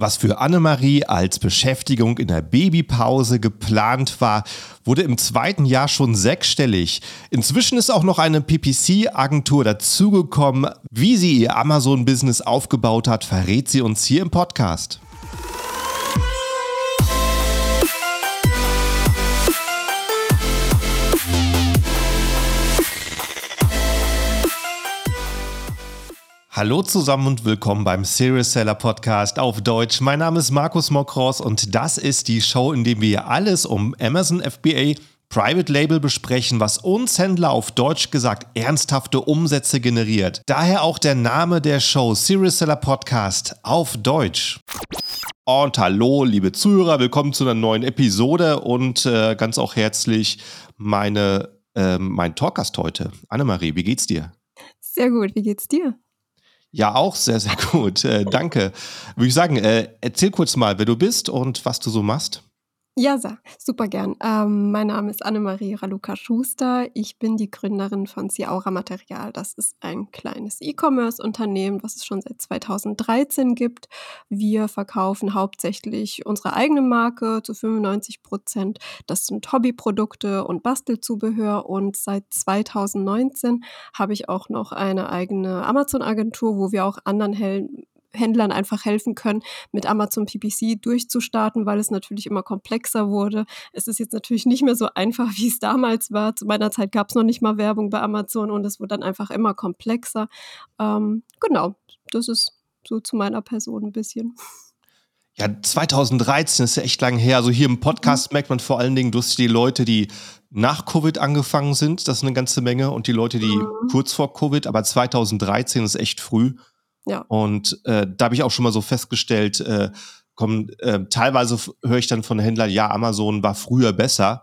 Was für Annemarie als Beschäftigung in der Babypause geplant war, wurde im zweiten Jahr schon sechsstellig. Inzwischen ist auch noch eine PPC-Agentur dazugekommen. Wie sie ihr Amazon-Business aufgebaut hat, verrät sie uns hier im Podcast. Hallo zusammen und willkommen beim Serious Seller Podcast auf Deutsch. Mein Name ist Markus Mokros und das ist die Show, in der wir alles um Amazon FBA Private Label besprechen, was uns Händler auf Deutsch gesagt ernsthafte Umsätze generiert. Daher auch der Name der Show Serious Seller Podcast auf Deutsch. Und hallo, liebe Zuhörer, willkommen zu einer neuen Episode und äh, ganz auch herzlich meine, äh, mein Talkgast heute. Annemarie, wie geht's dir? Sehr gut, wie geht's dir? Ja, auch sehr, sehr gut. Äh, danke. Würde ich sagen, äh, erzähl kurz mal, wer du bist und was du so machst. Ja, super gern. Ähm, mein Name ist Annemarie Raluca-Schuster. Ich bin die Gründerin von Ciaura Material. Das ist ein kleines E-Commerce-Unternehmen, was es schon seit 2013 gibt. Wir verkaufen hauptsächlich unsere eigene Marke zu 95 Prozent. Das sind Hobbyprodukte und Bastelzubehör. Und seit 2019 habe ich auch noch eine eigene Amazon-Agentur, wo wir auch anderen Helden Händlern einfach helfen können, mit Amazon PPC durchzustarten, weil es natürlich immer komplexer wurde. Es ist jetzt natürlich nicht mehr so einfach, wie es damals war. Zu meiner Zeit gab es noch nicht mal Werbung bei Amazon und es wurde dann einfach immer komplexer. Ähm, genau, das ist so zu meiner Person ein bisschen. Ja, 2013 ist ja echt lang her. Also hier im Podcast mhm. merkt man vor allen Dingen, du hast die Leute, die nach Covid angefangen sind, das ist eine ganze Menge, und die Leute, die mhm. kurz vor Covid, aber 2013 ist echt früh. Ja. Und äh, da habe ich auch schon mal so festgestellt, äh, komm, äh, teilweise höre ich dann von Händlern, ja, Amazon war früher besser.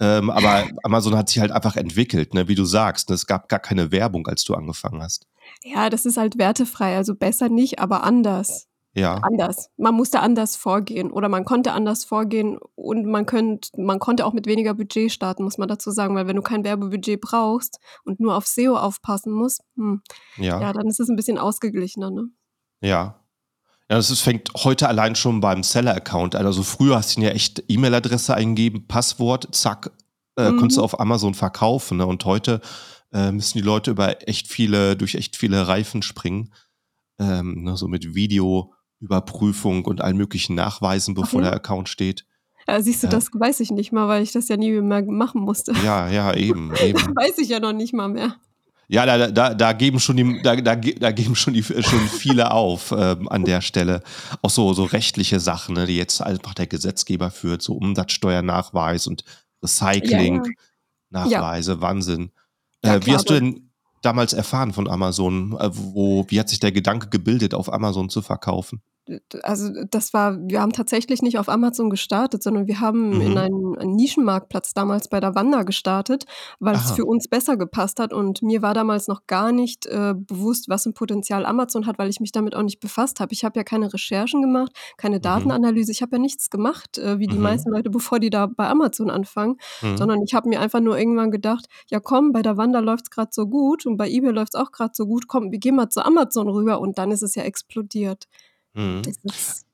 Ähm, aber Amazon hat sich halt einfach entwickelt, ne, wie du sagst. Ne? Es gab gar keine Werbung, als du angefangen hast. Ja, das ist halt wertefrei. Also besser nicht, aber anders ja. anders. Man musste anders vorgehen oder man konnte anders vorgehen und man, könnt, man konnte auch mit weniger Budget starten, muss man dazu sagen, weil wenn du kein Werbebudget brauchst und nur auf SEO aufpassen musst, hm, ja. ja, dann ist es ein bisschen ausgeglichener. Ne? Ja. Ja, das ist, fängt heute allein schon beim Seller-Account an. Also früher hast du ja echt E-Mail-Adresse eingeben, Passwort, zack, äh, mhm. konntest du auf Amazon verkaufen. Ne? Und heute äh, müssen die Leute über echt viele, durch echt viele Reifen springen. Ähm, ne? So mit Video, Überprüfung und allen möglichen Nachweisen, bevor okay. der Account steht. Ja, siehst du, äh, das weiß ich nicht mal, weil ich das ja nie mehr machen musste. Ja, ja, eben. eben. Das weiß ich ja noch nicht mal mehr. Ja, da, da, da geben schon die, da, da, da geben schon die schon viele auf ähm, an der Stelle. Auch so, so rechtliche Sachen, ne, die jetzt einfach der Gesetzgeber führt, so Umsatzsteuernachweis und Recycling-Nachweise, ja, ja. Wahnsinn. Äh, ja, wie hast du denn damals erfahren von Amazon? Äh, wo, wie hat sich der Gedanke gebildet, auf Amazon zu verkaufen? Also das war, wir haben tatsächlich nicht auf Amazon gestartet, sondern wir haben mhm. in einen, einen, Nischenmarktplatz damals bei der Wanda gestartet, weil Aha. es für uns besser gepasst hat. Und mir war damals noch gar nicht äh, bewusst, was ein Potenzial Amazon hat, weil ich mich damit auch nicht befasst habe. Ich habe ja keine Recherchen gemacht, keine mhm. Datenanalyse, ich habe ja nichts gemacht, äh, wie die mhm. meisten Leute, bevor die da bei Amazon anfangen, mhm. sondern ich habe mir einfach nur irgendwann gedacht, ja komm, bei der Wanda läuft es gerade so gut und bei eBay läuft es auch gerade so gut, komm, wir gehen mal zu Amazon rüber und dann ist es ja explodiert. Mhm. Das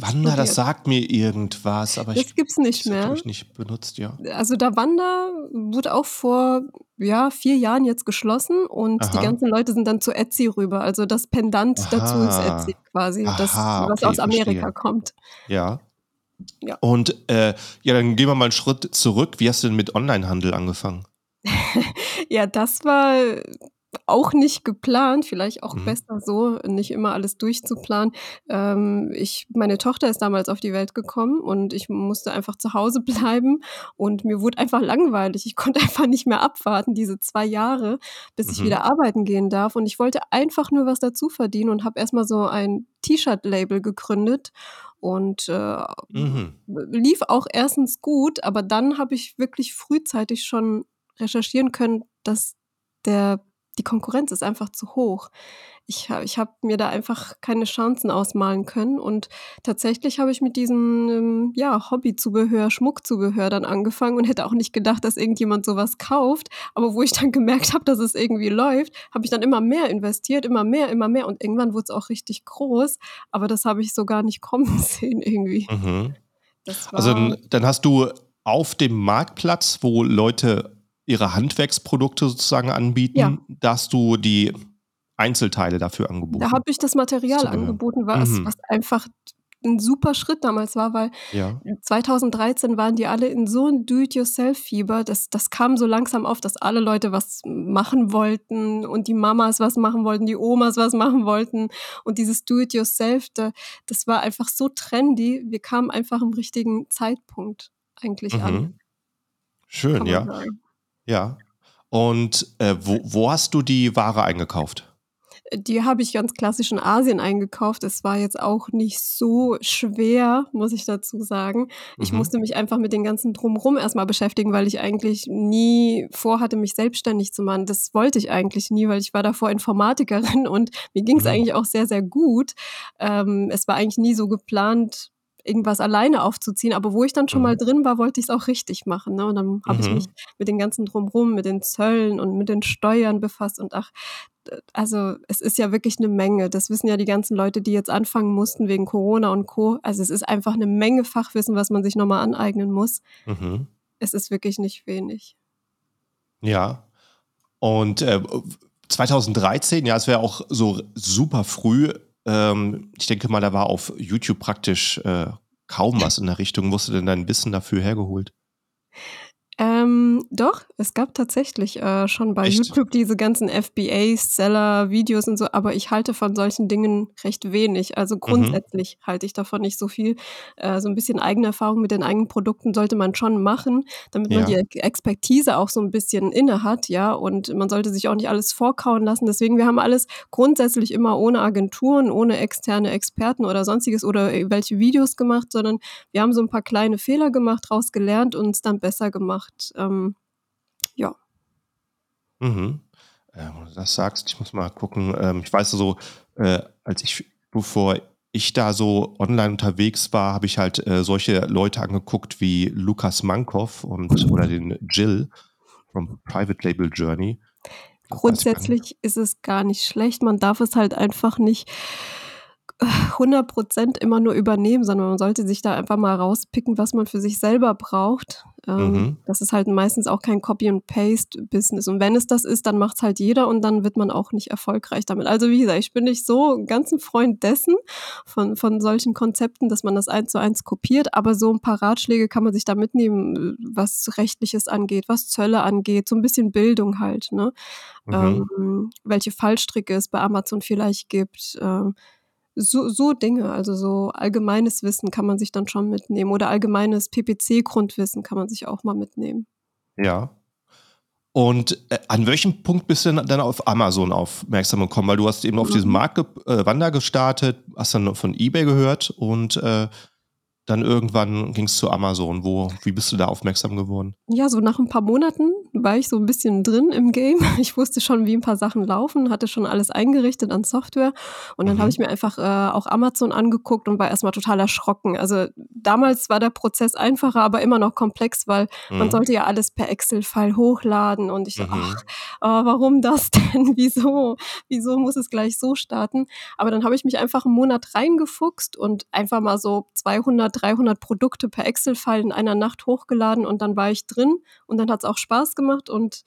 Wanda, das sagt mir irgendwas, aber das ich gibt's nicht mehr. Ich nicht benutzt, ja. Also der Wanda wurde auch vor ja, vier Jahren jetzt geschlossen und Aha. die ganzen Leute sind dann zu Etsy rüber. Also das Pendant Aha. dazu ist Etsy quasi, Aha, das, was okay, aus Amerika verstehe. kommt. Ja. ja. Und äh, ja, dann gehen wir mal einen Schritt zurück. Wie hast du denn mit Onlinehandel angefangen? ja, das war auch nicht geplant, vielleicht auch mhm. besser so, nicht immer alles durchzuplanen. Ähm, ich, meine Tochter ist damals auf die Welt gekommen und ich musste einfach zu Hause bleiben und mir wurde einfach langweilig. Ich konnte einfach nicht mehr abwarten, diese zwei Jahre, bis mhm. ich wieder arbeiten gehen darf. Und ich wollte einfach nur was dazu verdienen und habe erstmal so ein T-Shirt-Label gegründet und äh, mhm. lief auch erstens gut, aber dann habe ich wirklich frühzeitig schon recherchieren können, dass der die Konkurrenz ist einfach zu hoch. Ich, ich habe mir da einfach keine Chancen ausmalen können. Und tatsächlich habe ich mit diesem ähm, ja, Hobbyzubehör, Schmuckzubehör dann angefangen und hätte auch nicht gedacht, dass irgendjemand sowas kauft. Aber wo ich dann gemerkt habe, dass es irgendwie läuft, habe ich dann immer mehr investiert, immer mehr, immer mehr. Und irgendwann wurde es auch richtig groß. Aber das habe ich so gar nicht kommen sehen irgendwie. Mhm. also dann hast du auf dem Marktplatz, wo Leute ihre Handwerksprodukte sozusagen anbieten, ja. dass du die Einzelteile dafür angeboten. Da habe ich das Material so, angeboten, was, mhm. was einfach ein super Schritt damals war, weil ja. 2013 waren die alle in so ein Do-it-yourself-Fieber. Das, das kam so langsam auf, dass alle Leute was machen wollten und die Mamas was machen wollten, die Omas was machen wollten. Und dieses Do-it-yourself, da, das war einfach so trendy. Wir kamen einfach im richtigen Zeitpunkt eigentlich mhm. an. Schön, ja. Sagen. Ja. Und äh, wo, wo hast du die Ware eingekauft? Die habe ich ganz klassisch in Asien eingekauft. Es war jetzt auch nicht so schwer, muss ich dazu sagen. Ich mhm. musste mich einfach mit den ganzen Drumrum erstmal beschäftigen, weil ich eigentlich nie vorhatte, mich selbstständig zu machen. Das wollte ich eigentlich nie, weil ich war davor Informatikerin und mir ging es mhm. eigentlich auch sehr, sehr gut. Ähm, es war eigentlich nie so geplant, irgendwas alleine aufzuziehen. Aber wo ich dann schon mhm. mal drin war, wollte ich es auch richtig machen. Ne? Und dann habe mhm. ich mich mit den ganzen Drumrum, mit den Zöllen und mit den Steuern befasst. Und ach, also es ist ja wirklich eine Menge. Das wissen ja die ganzen Leute, die jetzt anfangen mussten wegen Corona und Co. Also es ist einfach eine Menge Fachwissen, was man sich nochmal aneignen muss. Mhm. Es ist wirklich nicht wenig. Ja. Und äh, 2013, ja, es wäre auch so super früh ähm, ich denke mal, da war auf YouTube praktisch äh, kaum was in der Richtung. Wo hast du denn dein Wissen dafür hergeholt? Ähm, doch, es gab tatsächlich äh, schon bei Echt? YouTube diese ganzen FBA-Seller-Videos und so, aber ich halte von solchen Dingen recht wenig. Also mhm. grundsätzlich mhm. halte ich davon nicht so viel. Äh, so ein bisschen eigene Erfahrung mit den eigenen Produkten sollte man schon machen, damit ja. man die Expertise auch so ein bisschen inne hat, ja. Und man sollte sich auch nicht alles vorkauen lassen. Deswegen, wir haben alles grundsätzlich immer ohne Agenturen, ohne externe Experten oder sonstiges oder welche Videos gemacht, sondern wir haben so ein paar kleine Fehler gemacht, daraus gelernt und es dann besser gemacht gemacht. Ähm, ja. Mhm. Äh, das sagst, ich muss mal gucken. Ähm, ich weiß so, äh, als ich, bevor ich da so online unterwegs war, habe ich halt äh, solche Leute angeguckt wie Lukas Mankow und oder den Jill vom Private Label Journey. Grundsätzlich ist es gar nicht schlecht. Man darf es halt einfach nicht 100% immer nur übernehmen, sondern man sollte sich da einfach mal rauspicken, was man für sich selber braucht. Ähm, mhm. Das ist halt meistens auch kein Copy-and-Paste-Business. Und wenn es das ist, dann macht es halt jeder und dann wird man auch nicht erfolgreich damit. Also wie gesagt, ich bin nicht so ganz ein Freund dessen, von, von solchen Konzepten, dass man das eins zu eins kopiert, aber so ein paar Ratschläge kann man sich da mitnehmen, was Rechtliches angeht, was Zölle angeht, so ein bisschen Bildung halt, ne? Mhm. Ähm, welche Fallstricke es bei Amazon vielleicht gibt. Ähm, so, so Dinge, also so allgemeines Wissen kann man sich dann schon mitnehmen oder allgemeines PPC-Grundwissen kann man sich auch mal mitnehmen. Ja. Und äh, an welchem Punkt bist du denn dann auf Amazon aufmerksam gekommen? Weil du hast eben auf mhm. diesem Markt äh, Wander gestartet, hast dann von eBay gehört und äh, dann irgendwann ging es zu Amazon. Wo, wie bist du da aufmerksam geworden? Ja, so nach ein paar Monaten war ich so ein bisschen drin im Game. Ich wusste schon, wie ein paar Sachen laufen, hatte schon alles eingerichtet an Software. Und dann mhm. habe ich mir einfach äh, auch Amazon angeguckt und war erstmal total erschrocken. Also damals war der Prozess einfacher, aber immer noch komplex, weil mhm. man sollte ja alles per Excel-File hochladen. Und ich so, mhm. ach, äh, warum das denn? Wieso? Wieso muss es gleich so starten? Aber dann habe ich mich einfach einen Monat reingefuchst und einfach mal so 200, 300 Produkte per Excel-File in einer Nacht hochgeladen und dann war ich drin und dann hat es auch Spaß gemacht und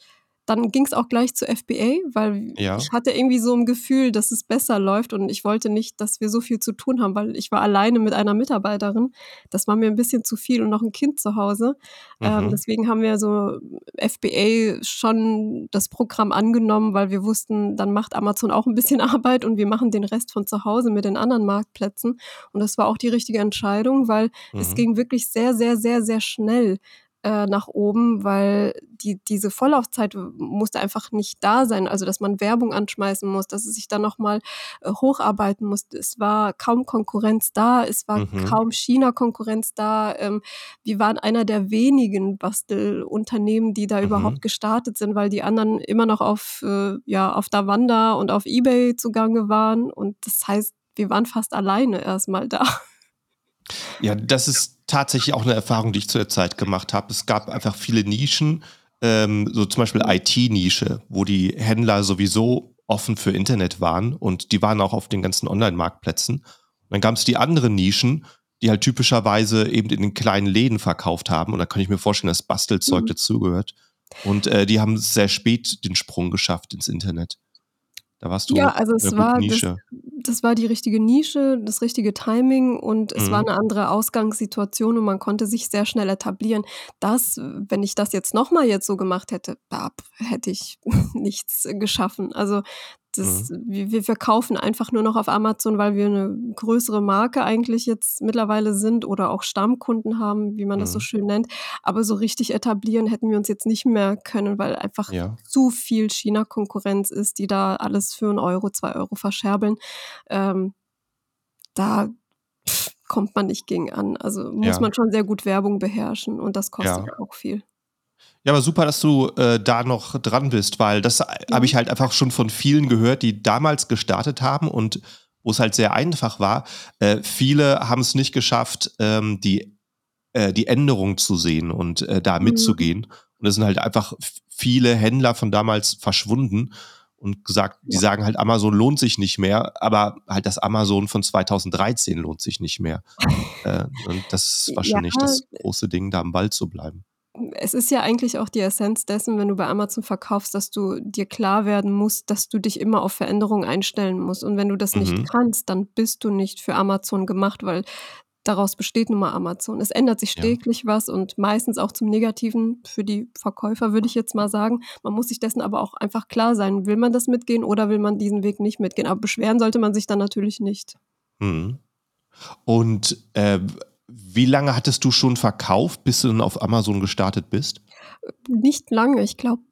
dann ging es auch gleich zu FBA, weil ja. ich hatte irgendwie so ein Gefühl, dass es besser läuft und ich wollte nicht, dass wir so viel zu tun haben, weil ich war alleine mit einer Mitarbeiterin. Das war mir ein bisschen zu viel und noch ein Kind zu Hause. Ähm, mhm. Ähm, deswegen haben wir so FBA schon das Programm angenommen, weil wir wussten, dann macht Amazon auch ein bisschen Arbeit und wir machen den Rest von zu Hause mit den anderen Marktplätzen. Und das war auch die richtige Entscheidung, weil mhm. es ging wirklich sehr, sehr, sehr, sehr schnell äh, nach oben, weil die, diese Vorlaufzeit musste einfach nicht da sein. Also, dass man Werbung anschmeißen muss, dass es sich dann nochmal äh, hocharbeiten musste. Es war kaum Konkurrenz da, es war mhm. kaum China-Konkurrenz da. Ähm, wir waren einer der wenigen Bastelunternehmen, die da mhm. überhaupt gestartet sind, weil die anderen immer noch auf, äh, ja, auf Davanda und auf Ebay zugange waren. Und das heißt, wir waren fast alleine erstmal da. Ja, das ist tatsächlich auch eine Erfahrung, die ich zu der Zeit gemacht habe. Es gab einfach viele Nischen, ähm, so zum Beispiel IT-Nische, wo die Händler sowieso offen für Internet waren und die waren auch auf den ganzen Online-Marktplätzen. Dann gab es die anderen Nischen, die halt typischerweise eben in den kleinen Läden verkauft haben. Und da kann ich mir vorstellen, dass Bastelzeug mhm. dazugehört. Und äh, die haben sehr spät den Sprung geschafft ins Internet. Da warst du ja, also es war Nische. Das, das, war die richtige Nische, das richtige Timing und es mhm. war eine andere Ausgangssituation und man konnte sich sehr schnell etablieren. Das, wenn ich das jetzt nochmal jetzt so gemacht hätte, da hätte ich nichts geschaffen. Also das, mhm. wir, wir verkaufen einfach nur noch auf Amazon, weil wir eine größere Marke eigentlich jetzt mittlerweile sind oder auch Stammkunden haben, wie man mhm. das so mhm. schön nennt. Aber so richtig etablieren hätten wir uns jetzt nicht mehr können, weil einfach ja. zu viel China-Konkurrenz ist, die da alles für einen Euro, zwei Euro verscherbeln. Ähm, da kommt man nicht gegen an. Also muss ja. man schon sehr gut Werbung beherrschen und das kostet ja. auch viel. Ja, aber super, dass du äh, da noch dran bist, weil das mhm. habe ich halt einfach schon von vielen gehört, die damals gestartet haben und wo es halt sehr einfach war. Äh, viele haben es nicht geschafft, ähm, die, äh, die Änderung zu sehen und äh, da mhm. mitzugehen. Und es sind halt einfach viele Händler von damals verschwunden und gesagt, die sagen halt, Amazon lohnt sich nicht mehr, aber halt das Amazon von 2013 lohnt sich nicht mehr. äh, und das ist wahrscheinlich ja. das große Ding, da am Ball zu bleiben es ist ja eigentlich auch die Essenz dessen, wenn du bei Amazon verkaufst, dass du dir klar werden musst, dass du dich immer auf Veränderungen einstellen musst. Und wenn du das mhm. nicht kannst, dann bist du nicht für Amazon gemacht, weil daraus besteht nun mal Amazon. Es ändert sich stetig ja. was und meistens auch zum Negativen für die Verkäufer, würde ich jetzt mal sagen. Man muss sich dessen aber auch einfach klar sein, will man das mitgehen oder will man diesen Weg nicht mitgehen. Aber beschweren sollte man sich dann natürlich nicht. Mhm. Und äh, wie lange hattest du schon verkauft, bis du dann auf Amazon gestartet bist? Nicht lange. Ich glaube,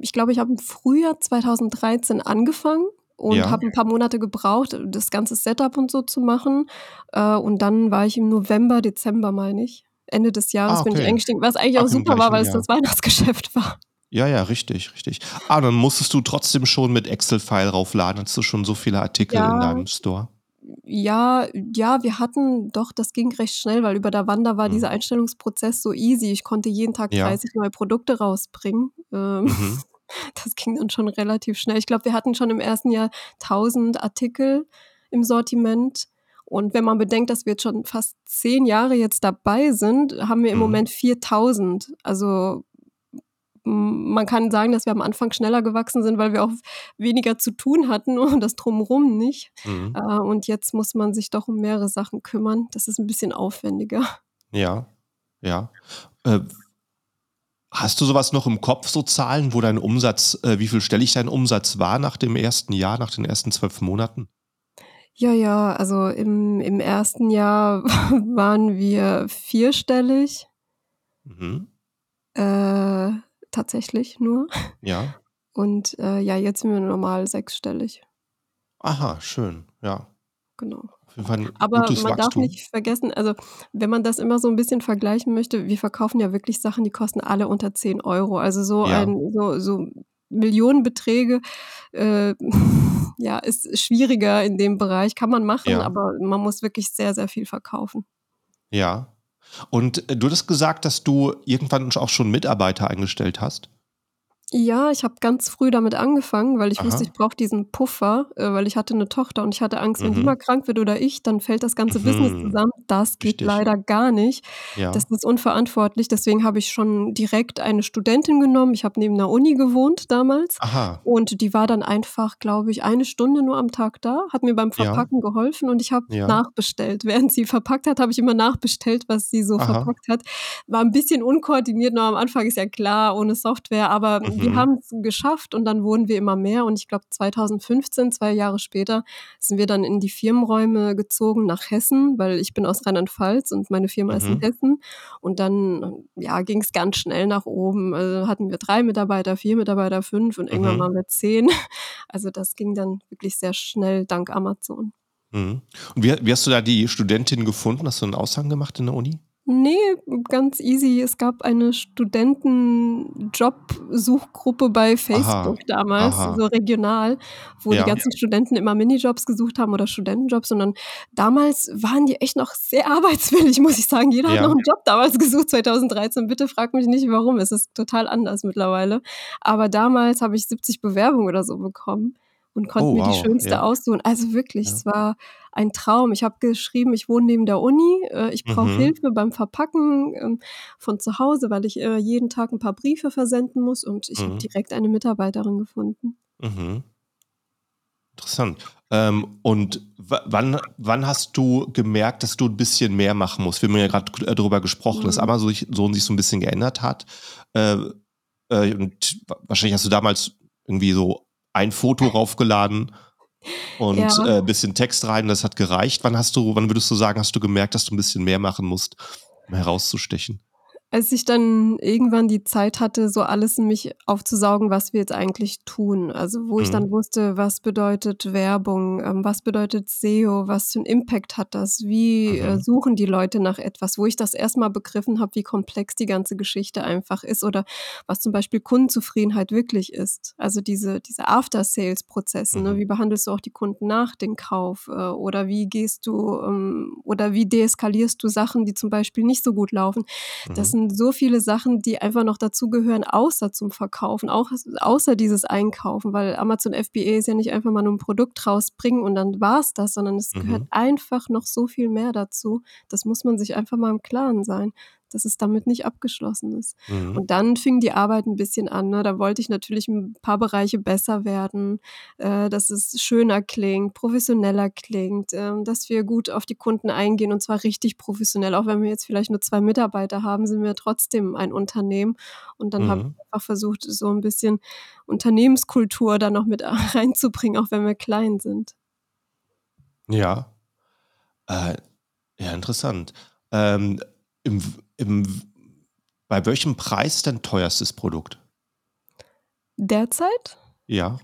ich, glaub, ich habe im Frühjahr 2013 angefangen und ja. habe ein paar Monate gebraucht, das ganze Setup und so zu machen. Äh, und dann war ich im November, Dezember, meine ich. Ende des Jahres ah, okay. bin ich eingestiegen, was eigentlich Ach, auch super war, weil es das Weihnachtsgeschäft war. Ja, ja, richtig, richtig. Ah, dann musstest du trotzdem schon mit Excel-File raufladen, hast du schon so viele Artikel ja, in deinem Store. Ja, ja, wir hatten doch, das ging recht schnell, weil über der Wanda war mhm. dieser Einstellungsprozess so easy. Ich konnte jeden Tag ja. 30 neue Produkte rausbringen. Ähm, mhm. Das ging dann schon relativ schnell. Ich glaube, wir hatten schon im ersten Jahr 1000 Artikel im Sortiment. Und wenn man bedenkt, dass wir jetzt schon fast zehn Jahre jetzt dabei sind, haben wir im mhm. Moment 4000. Also man kann sagen, dass wir am Anfang schneller gewachsen sind, weil wir auch weniger zu tun hatten und das drumherum nicht. Mhm. Äh, und jetzt muss man sich doch um mehrere Sachen kümmern. Das ist ein bisschen aufwendiger. Ja, ja. Äh, hast du sowas noch im Kopf, so Zahlen, wo dein Umsatz, äh, wie viel stellig dein Umsatz war nach dem ersten Jahr, nach den ersten zwölf Monaten? Ja, ja, also im, im ersten Jahr waren wir vierstellig. Mhm. Äh, tatsächlich nur. Ja. Und äh, ja, jetzt sind wir normal sechsstellig. Aha, schön, ja. Genau. Aber man Wachstum. darf nicht vergessen, also wenn man das immer so ein bisschen vergleichen möchte, wir verkaufen ja wirklich Sachen, die kosten alle unter 10 Euro. Also so ja. ein, so, so Millionenbeträge äh, ja, ist schwieriger in dem Bereich. Kann man machen, ja. aber man muss wirklich sehr, sehr viel verkaufen. Ja, und äh, du hast gesagt, dass du irgendwann auch schon Mitarbeiter eingestellt hast. Ja, ich habe ganz früh damit angefangen, weil ich Aha. wusste, ich brauche diesen Puffer, äh, weil ich hatte eine Tochter und ich hatte Angst, wenn die mhm. mal krank wird oder ich, dann fällt das ganze Business mhm. zusammen. Das geht Richtig. leider gar nicht. Ja. Das ist unverantwortlich. Deswegen habe ich schon direkt eine Studentin genommen. Ich habe neben einer Uni gewohnt damals. Aha. Und die war dann einfach, glaube ich, eine Stunde nur am Tag da, hat mir beim Verpacken ja. geholfen und ich habe ja. nachbestellt. Während sie verpackt hat, habe ich immer nachbestellt, was sie so Aha. verpackt hat. War ein bisschen unkoordiniert, nur am Anfang ist ja klar, ohne Software, aber wir Mhm. haben es geschafft und dann wurden wir immer mehr und ich glaube 2015, 2 Jahre später, sind wir dann in die Firmenräume gezogen nach Hessen, weil ich bin aus Rheinland-Pfalz und meine Firma ist in Mhm. Hessen und dann, ja, ging es ganz schnell nach oben. Also, hatten wir 3 Mitarbeiter, 4 Mitarbeiter, 5 und irgendwann Mhm. waren wir 10. Also, das ging dann wirklich sehr schnell dank Amazon. Mhm. Und wie wie hast du da die Studentin gefunden? Hast du 'n Aushang gemacht in der Uni? Ne, ganz easy. Es gab eine Studenten-Jobsuchgruppe bei Aha, Facebook damals, aha. so regional, wo die Ja. ganzen Studenten immer Minijobs gesucht haben oder Studentenjobs und dann damals waren die echt noch sehr arbeitswillig, muss ich sagen. Jeder hat noch Ja. 'n Job damals gesucht, 2013. Bitte frag mich nicht, warum. Es ist total anders mittlerweile. Aber damals habe ich 70 Bewerbungen oder so bekommen und konnte Oh, mir die wow, schönste ja. aussuchen. Also wirklich, Ja. es war ein Traum. Ich habe geschrieben, ich wohne neben der Uni, äh, ich brauche Mhm. Hilfe beim Verpacken, ähm, von zu Hause, weil ich, äh, jeden Tag 'n paar Briefe versenden muss und ich habe Mhm. direkt eine Mitarbeiterin gefunden. Mhm. Interessant. Ähm, und wa wann wann hast du gemerkt, dass du 'n bisschen mehr machen musst? Wir haben ja grad äh, drüber gesprochen, dass Mhm. Amazon sich so sich so 'n bisschen geändert hat. Äh, äh, und wa wahrscheinlich hast du damals irgendwie so ein Foto raufgeladen und, Ja. äh, bisschen Text rein, das hat gereicht. Wann hast du wann würdest du sagen, hast du gemerkt, dass du 'n bisschen mehr machen musst, um herauszustechen? Als ich dann irgendwann die Zeit hatte, so alles in mich aufzusaugen, was wir jetzt eigentlich tun. Also, wo ich Mhm. dann wusste, was bedeutet Werbung, ähm, was bedeutet SEO, was für 'n Impact hat das, wie, äh, Mhm. suchen die Leute nach etwas, wo ich das erst mal begriffen habe, wie komplex die ganze Geschichte einfach ist oder was zum Beispiel Kundenzufriedenheit wirklich ist. Also, diese diese After-Sales-Prozesse, ne? Mhm. Wie behandelst du auch die Kunden nach dem Kauf, äh, oder wie gehst du, ähm oder wie deeskalierst du Sachen, die zum Beispiel nicht so gut laufen? Das Mhm. Sind so viele Sachen, die einfach noch dazugehören, außer zum Verkaufen, auch außer dieses Einkaufen, weil Amazon FBA ist ja nicht einfach mal nur 'n Produkt rausbringen und dann war's das, sondern es gehört Mhm. einfach noch so viel mehr dazu. Das muss man sich einfach mal im Klaren sein, dass es damit nicht abgeschlossen ist. Mhm. Und dann fing die Arbeit 'n bisschen an, ne? Da wollte ich natürlich 'n paar Bereiche besser werden, äh, dass es schöner klingt, professioneller klingt, ähm, dass wir gut auf die Kunden eingehen und zwar richtig professionell. Auch wenn wir jetzt vielleicht nur 2 Mitarbeiter haben, sind wir trotzdem ein Unternehmen. Und dann habe ich Mhm. einfach versucht, so 'n bisschen Unternehmenskultur da noch mit reinzubringen, auch wenn wir klein sind. Ja. Äh, ja, interessant. Ähm, im im bei welchem Preis dein teuerstes Produkt? Derzeit? Ja.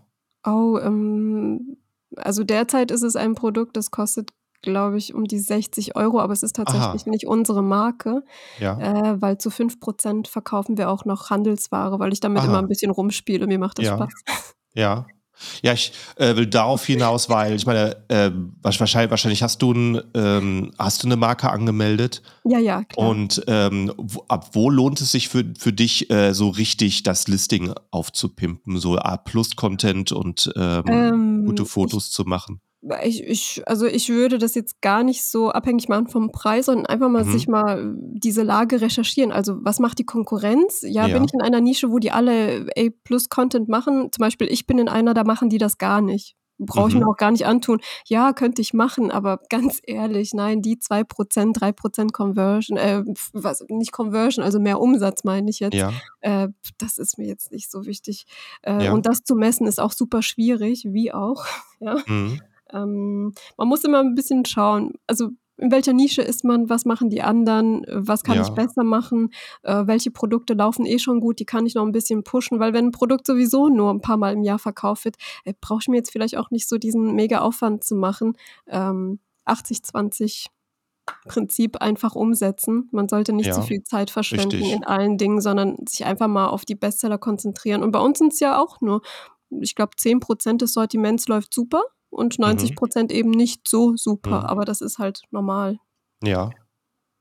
Oh, ähm, also derzeit ist es ein Produkt, das kostet, glaube ich, um die 60 €, aber es ist Aha. tatsächlich nicht unsere Marke, Ja. äh, weil zu 5 % verkaufen wir auch noch Handelsware, weil ich damit immer 'n Aha. bisschen rumspiele. Mir macht das Ja. Spaß. Ja. Ja, ich, äh, will darauf hinaus, weil ich meine, ähm, wahrsch wahrschei wahrscheinlich hast du 'n ähm, hast du 'ne Marke angemeldet? Ja, ja, klar. Und, ähm, w ab wo lohnt es sich für für dich, äh, so richtig das Listing aufzupimpen, so A-Plus-Content und, ähm, gute Ähm, ich Fotos zu machen? Ich ich also, ich würde das jetzt gar nicht so abhängig machen vom Preis, sondern einfach mal sich Mhm. mal diese Lage recherchieren. Also, was macht die Konkurrenz? Ja, bin Ja. ich in einer Nische, wo die alle A-Plus-Content machen? Zum Beispiel, ich bin in einer, da machen die das gar nicht. Brauche ich mir Mhm. auch gar nicht antun. Ja, könnte ich machen, aber ganz ehrlich, nein, die 2 %, 3 % Conversion, äh, was nicht Conversion, also mehr Umsatz meine ich jetzt, Ja. äh, das ist mir jetzt nicht so wichtig. Äh, Ja. und das zu messen ist auch super schwierig, wie auch, ja. Mhm. Ähm, man muss immer 'n bisschen schauen, also, in welcher Nische ist man, was machen die anderen, was kann ich Ja. besser machen, äh, welche Produkte laufen eh schon gut, die kann ich noch 'n bisschen pushen, weil wenn 'n Produkt sowieso nur 'n paarmal im Jahr verkauft wird, äh, brauche ich mir jetzt vielleicht auch nicht so diesen Mega-Aufwand zu machen. Ähm, 80/20 Prinzip einfach umsetzen. Man sollte nicht zu Ja, viel Zeit verschwenden richtig. in allen Dingen, sondern sich einfach mal auf die Bestseller konzentrieren. Und bei uns sind's ja auch nur, ich glaube, 10 % des Sortiments läuft super und 90 Mhm. % eben nicht so super, Mhm. aber das ist halt normal. Ja.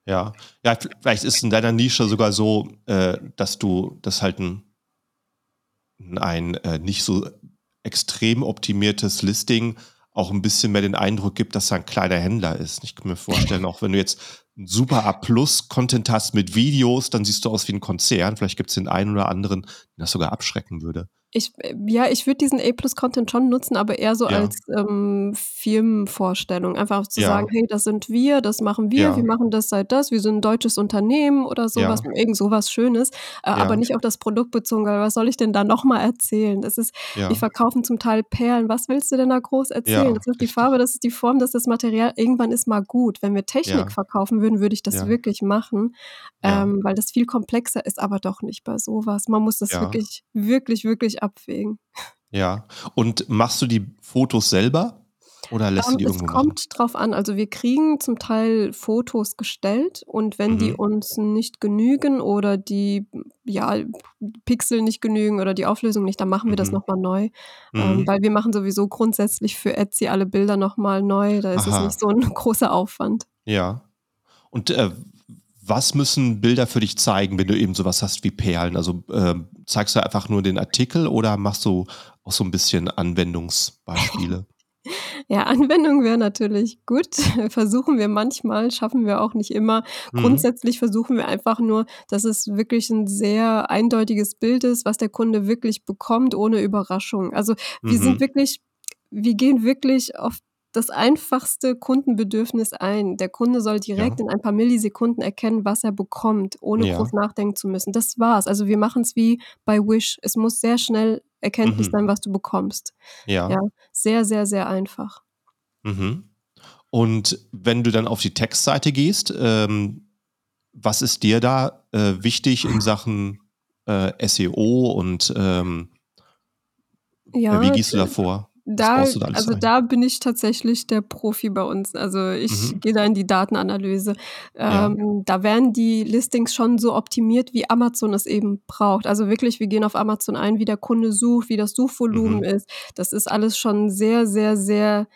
Ja. Ja, vielleicht ist in deiner Nische sogar so, äh, dass du das halt 'n ein, äh, nicht so extrem optimiertes Listing auch 'n bisschen mehr den Eindruck gibt, dass da 'n kleiner Händler ist. Ich kann mir vorstellen, auch wenn du jetzt 'n super A-Plus-Content hast mit Videos, dann siehst du aus wie 'n Konzern. Vielleicht gibt's den einen oder anderen, den das sogar abschrecken würde. Ich, äh, ja, ich würde diesen A-Plus-Content schon nutzen, aber eher so Ja. als, ähm, Firmenvorstellung. Einfach zu sagen: Ja. „Hey, das sind wir, das machen wir, wir Ja. machen das seit das, wir sind 'n deutsches Unternehmen“ oder so was, Ja. irgend so was Schönes, äh, aber nicht auf das Produkt bezogen, weil was soll ich denn da noch mal erzählen? Das ist wir Ja. verkaufen zum Teil Perlen. Was willst du denn da groß erzählen? Das ist die. Farbe, das ist die Form, das ist das Material. Irgendwann ist mal gut. Wenn wir Technik verkaufen würden, würde ich das wirklich machen, ähm, weil das viel komplexer ist, aber doch nicht bei so was. Man muss das wirklich, wirklich, wirklich abwägen. Ja. Und machst du die Fotos selber oder lässt du Ähm, die es irgendwo machen? kommt drauf an. Also, wir kriegen zum Teil Fotos gestellt und wenn die Mhm. uns nicht genügen oder die, ja, Pixel nicht genügen oder die Auflösung nicht, dann machen wir das Mhm. noch mal neu. Ähm, Mhm. weil wir machen sowieso grundsätzlich für Etsy alle Bilder noch mal neu. Da ist es Aha. nicht so 'n großer Aufwand. Ja. Und, äh, was müssen Bilder für dich zeigen, wenn du eben so was hast wie Perlen? Also, ähm, zeigst du einfach nur den Artikel oder machst du auch so 'n bisschen Anwendungsbeispiele? Ja, Anwendung wäre natürlich gut. Versuchen wir manchmal, schaffen wir auch nicht immer. Mhm. Grundsätzlich versuchen wir einfach nur, dass es wirklich 'n sehr eindeutiges Bild ist, was der Kunde wirklich bekommt, ohne Überraschung. Also, wir sind Mhm. wirklich wir gehen wirklich auf das einfachste Kundenbedürfnis ein. Der Kunde soll direkt Ja. in ein paar Millisekunden erkennen, was er bekommt, ohne Ja. groß nachdenken zu müssen. Das war's. Also, wir machen's wie bei Wish. Es muss sehr schnell erkenntlich Mhm. sein, was du bekommst. Ja. Ja, sehr, sehr, sehr einfach. Mhm. Und wenn du dann auf die Textseite gehst, ähm, was ist dir da, äh, wichtig in Sachen, äh, SEO und, ähm äh, Ja, wie gehst du da äh, vor? Da also, da bin ich tatsächlich der Profi bei uns. Also, ich Mhm. gehe da in die Datenanalyse. Ja. Ähm, da werden die Listings schon so optimiert, wie Amazon es eben braucht. Also, wirklich, wir gehen auf Amazon ein, wie der Kunde sucht, wie das Suchvolumen Mhm. ist. Das ist alles schon sehr, sehr, sehr,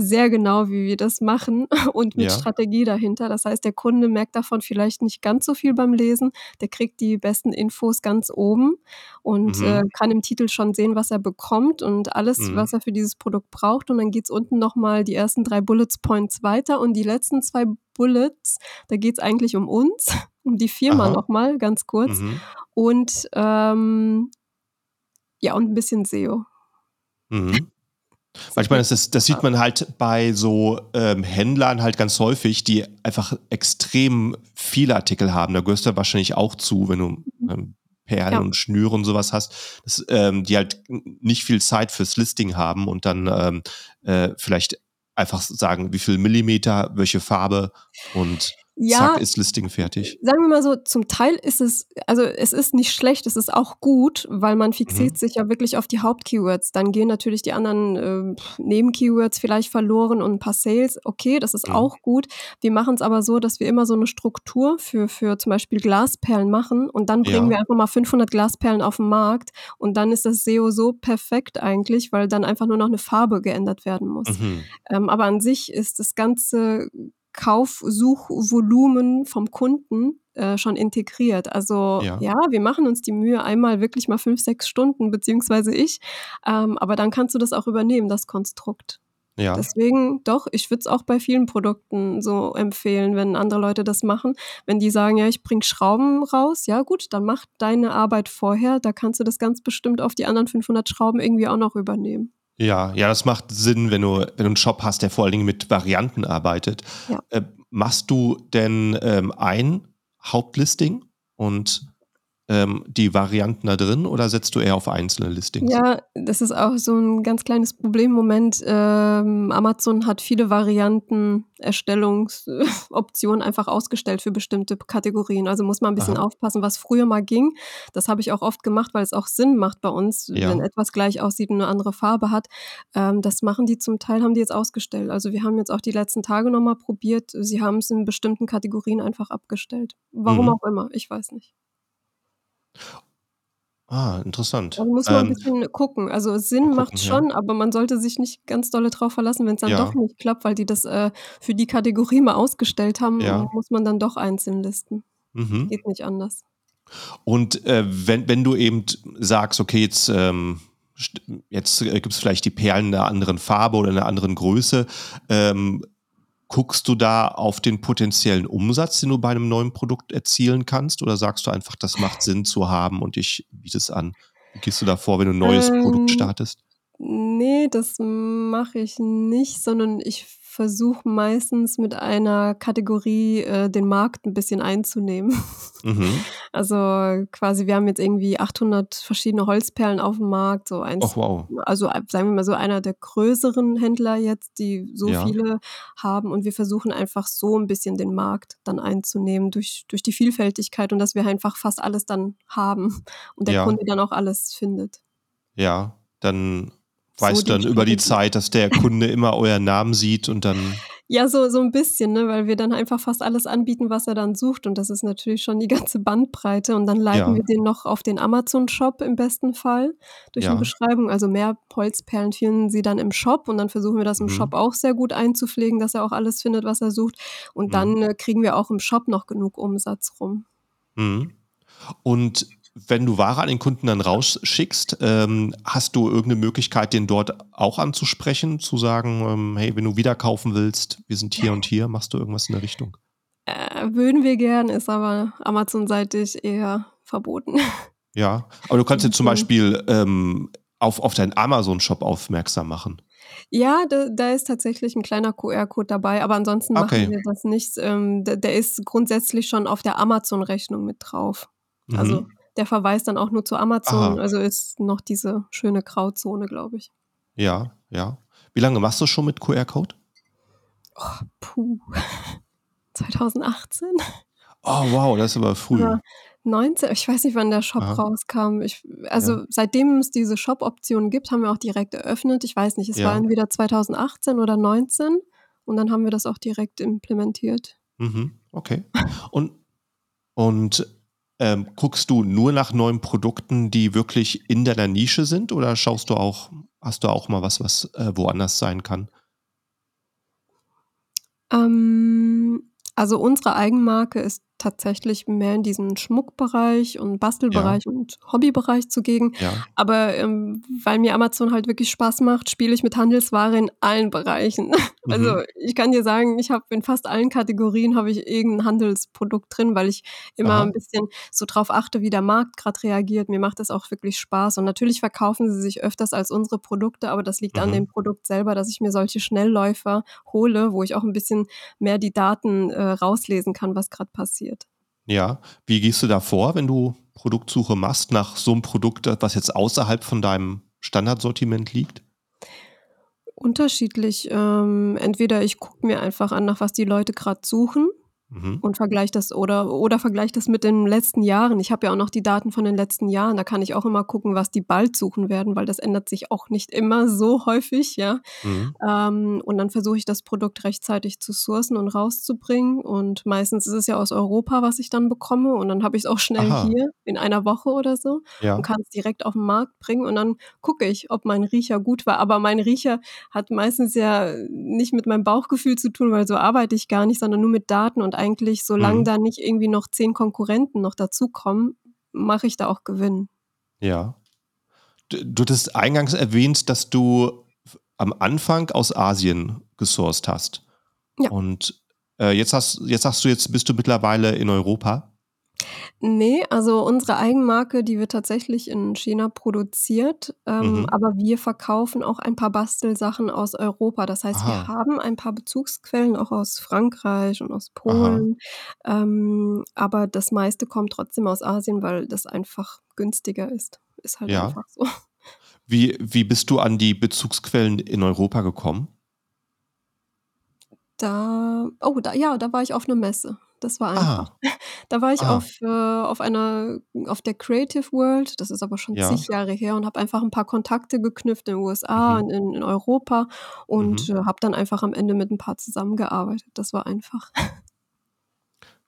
sehr genau, wie wir das machen und mit Ja. Strategie dahinter. Das heißt, der Kunde merkt davon vielleicht nicht ganz so viel beim Lesen. Der kriegt die besten Infos ganz oben und, äh, Mhm. kann im Titel schon sehen, was er bekommt und alles, Mhm. was er für dieses Produkt braucht. Und dann geht's unten noch mal die ersten 3 Bullets Points weiter und die letzten 2 Bullets, da geht's eigentlich um uns, um die Firma Aha. noch mal ganz kurz Mhm. und, ähm ja, und 'n bisschen SEO. Mhm. Weil ich meine, das ist das sieht man halt bei so, ähm, Händlern halt ganz häufig, die einfach extrem viele Artikel haben. Da gehörst du wahrscheinlich auch zu, wenn du, Mhm. ähm, Perlen Ja. und Schnüre und so was hast, dass, ähm, die halt nicht viel Zeit fürs Listing haben und dann, ähm, äh, vielleicht einfach sagen, wie viel Millimeter, welche Farbe und Ja. zack ist Listing fertig. Sagen wir mal so, zum Teil ist es also, es ist nicht schlecht, es ist auch gut, weil man fixiert Mhm. sich ja wirklich auf die Hauptkeywords. Dann gehen natürlich die anderen, ähm, Nebenkeywords vielleicht verloren und 'n paar Sales. Okay, das ist Mhm. auch gut. Wir machen's aber so, dass wir immer so 'ne Struktur für für zum Beispiel Glasperlen machen und dann bringen Ja. wir einfach mal 500 Glasperlen auf 'n Markt und dann ist das SEO so perfekt eigentlich, weil dann einfach nur noch 'ne Farbe geändert werden muss. Mhm. Ähm, aber an sich ist das ganze Kaufsuchvolumen vom Kunden, äh, schon integriert. Also, Ja. ja, wir machen uns die Mühe, einmal wirklich mal 5, 6 Stunden, beziehungsweise ich, ähm, aber dann kannst du das auch übernehmen, das Konstrukt. Ja. Deswegen doch, ich würde es auch bei vielen Produkten so empfehlen, wenn andere Leute das machen. Wenn die sagen: „Ja, ich bringe Schrauben raus“, ja gut, dann mach deine Arbeit vorher. Da kannst du das ganz bestimmt auf die anderen 500 Schrauben irgendwie auch noch übernehmen. Ja, ja, das macht Sinn, wenn du wenn du 'n Shop hast, der vor allen Dingen mit Varianten arbeitet. Ja. Äh, machst du denn, ähm, ein Hauptlisting und, ähm, die Varianten da drin oder setzt du eher auf einzelne Listings? Ja, das ist auch so 'n ganz kleines Problem im Moment. Ähm, Amazon hat viele Varianten Erstellungs Optionen einfach ausgestellt für bestimmte Kategorien. Also, muss man 'n bisschen Aha. aufpassen, was früher mal ging. Das habe ich auch oft gemacht, weil es auch Sinn macht bei uns, wenn Ja. etwas gleich aussieht und 'ne andere Farbe hat. Ähm, das machen die zum Teil haben die jetzt ausgestellt. Also, wir haben jetzt auch die letzten Tage noch mal probiert. Sie haben's in bestimmten Kategorien einfach abgestellt. Warum Mhm. auch immer, ich weiß nicht. Ah, interessant. Da muss man Ähm bisschen gucken. Also, Sinn gucken, macht's ja. schon, aber man sollte sich nicht ganz dolle drauf verlassen. Wenn's dann doch Ja. nicht klappt, weil die das, äh, für die Kategorie mal ausgestellt haben, Ja. muss man dann doch einzeln listen. Mhm. Geht nicht anders. Und, äh, wenn wenn du eben sagst: „Okay, jetzt, ähm, jetzt, äh, gibt's vielleicht die Perlen in 'ner anderen Farbe oder in 'ner anderen Größe“, ähm, guckst du da auf den potenziellen Umsatz, den du bei 'nem neuen Produkt erzielen kannst oder sagst du einfach: „Das macht Sinn zu haben und ich biete es an?“ Wie gehst du da vor, wenn du ein neues ähm, Produkt startest? Nee, das mache ich nicht, sondern ich versuche meistens mit einer Kategorie äh, den Markt ein bisschen einzunehmen. Mhm. Also quasi, wir haben jetzt irgendwie 800 verschiedene Holzperlen auf dem Markt, so eins. Oh, wow. Also sagen wir mal so einer der größeren Händler jetzt, die so ja. viele haben und wir versuchen einfach so ein bisschen den Markt dann einzunehmen durch, durch die Vielfältigkeit und dass wir einfach fast alles dann haben und der ja. Kunde dann auch alles findet. Ja, dann weißt so dann über die Zeit, dass der Kunde immer euren Namen sieht und dann. Ja, so, so ein bisschen, ne? weil wir dann einfach fast alles anbieten, was er dann sucht. Und das ist natürlich schon die ganze Bandbreite. Und dann leiten ja. wir den noch auf den Amazon-Shop im besten Fall durch ja. eine Beschreibung. Also mehr Holzperlen finden sie dann im Shop und dann versuchen wir das im mhm. Shop auch sehr gut einzupflegen, dass er auch alles findet, was er sucht. Und mhm. dann äh, kriegen wir auch im Shop noch genug Umsatz rum. Mhm. Und wenn du Ware an den Kunden dann rausschickst, ähm, hast du irgendeine Möglichkeit, den dort auch anzusprechen, zu sagen, ähm, hey, wenn du wieder kaufen willst, wir sind hier und hier, machst du irgendwas in der Richtung? Äh, würden wir gern, ist aber Amazon-seitig eher verboten. Ja, aber du kannst jetzt zum Beispiel ähm, auf, auf deinen Amazon-Shop aufmerksam machen. Ja, da, da, ist tatsächlich ein kleiner QR-Code dabei, aber ansonsten okay. machen wir das nicht. Ähm, der, der, ist grundsätzlich schon auf der Amazon-Rechnung mit drauf. Also mhm der verweist dann auch nur zu Amazon. Aha. Also ist noch diese schöne Grauzone, glaube ich. Ja, ja. Wie lange machst du schon mit QR-Code? Oh, puh. 2018? Oh, wow, das ist aber früh. Ja, 19, ich weiß nicht, wann der Shop Aha. rauskam. Ich, also ja. seitdem es diese Shop-Option gibt, haben wir auch direkt eröffnet. Ich weiß nicht, es ja. war entweder 2018 oder 19 und dann haben wir das auch direkt implementiert. Mhm, okay. Und, und ähm, guckst du nur nach neuen Produkten, die wirklich in deiner Nische sind oder schaust du auch, hast du auch mal was, was äh, woanders sein kann? Ähm, also unsere Eigenmarke ist tatsächlich mehr in diesen Schmuckbereich und Bastelbereich ja. und Hobbybereich zugegen. Ja. Aber ähm, weil mir Amazon halt wirklich Spaß macht, spiele ich mit Handelsware in allen Bereichen. Mhm. Also ich kann dir sagen, ich habe in fast allen Kategorien habe ich irgendein Handelsprodukt drin, weil ich immer Aha. ein bisschen so drauf achte, wie der Markt gerade reagiert. Mir macht das auch wirklich Spaß. Und natürlich verkaufen sie sich öfters als unsere Produkte, aber das liegt mhm. an dem Produkt selber, dass ich mir solche Schnellläufer hole, wo ich auch ein bisschen mehr die Daten äh, rauslesen kann, was gerade passiert. Ja, wie gehst du da vor, wenn du Produktsuche machst nach so einem Produkt, was jetzt außerhalb von deinem Standardsortiment liegt? Unterschiedlich. Ähm, entweder ich gucke mir einfach an, nach was die Leute gerade suchen Mhm. Und vergleicht das oder, oder vergleicht das mit den letzten Jahren. Ich habe ja auch noch die Daten von den letzten Jahren. Da kann ich auch immer gucken, was die bald suchen werden, weil das ändert sich auch nicht immer so häufig, ja. Mhm. Ähm, und dann versuche ich das Produkt rechtzeitig zu sourcen und rauszubringen. Und meistens ist es ja aus Europa, was ich dann bekomme. Und dann habe ich es auch schnell Aha. hier in einer Woche oder so ja. und kann es direkt auf den Markt bringen. Und dann gucke ich, ob mein Riecher gut war. Aber mein Riecher hat meistens ja nicht mit meinem Bauchgefühl zu tun, weil so arbeite ich gar nicht, sondern nur mit Daten und eigentlich, solange mhm. da nicht irgendwie noch zehn Konkurrenten noch dazukommen, mache ich da auch Gewinn. Ja. Du, du hattest eingangs erwähnt, dass du am Anfang aus Asien gesourced hast. Ja. Und äh, jetzt hast jetzt sagst du, jetzt bist du mittlerweile in Europa. Nee, also unsere Eigenmarke, die wird tatsächlich in China produziert, ähm, Mhm. aber wir verkaufen auch ein paar Bastelsachen aus Europa. Das heißt, wir haben ein paar Bezugsquellen auch aus Frankreich und aus Aha. Polen, ähm, aber das meiste kommt trotzdem aus Asien, weil das einfach günstiger ist. Ist halt Ja. einfach so. Wie wie bist du an die Bezugsquellen in Europa gekommen? Da oh, da ja, da war ich auf 'ner Messe. Das war einfach. Ah. Da war ich ah. auf, äh, auf einer auf der Creative World, das ist aber schon ja. zig Jahre her und habe einfach ein paar Kontakte geknüpft in den USA mhm. und in, in Europa und mhm. äh, habe dann einfach am Ende mit ein paar zusammengearbeitet. Das war einfach.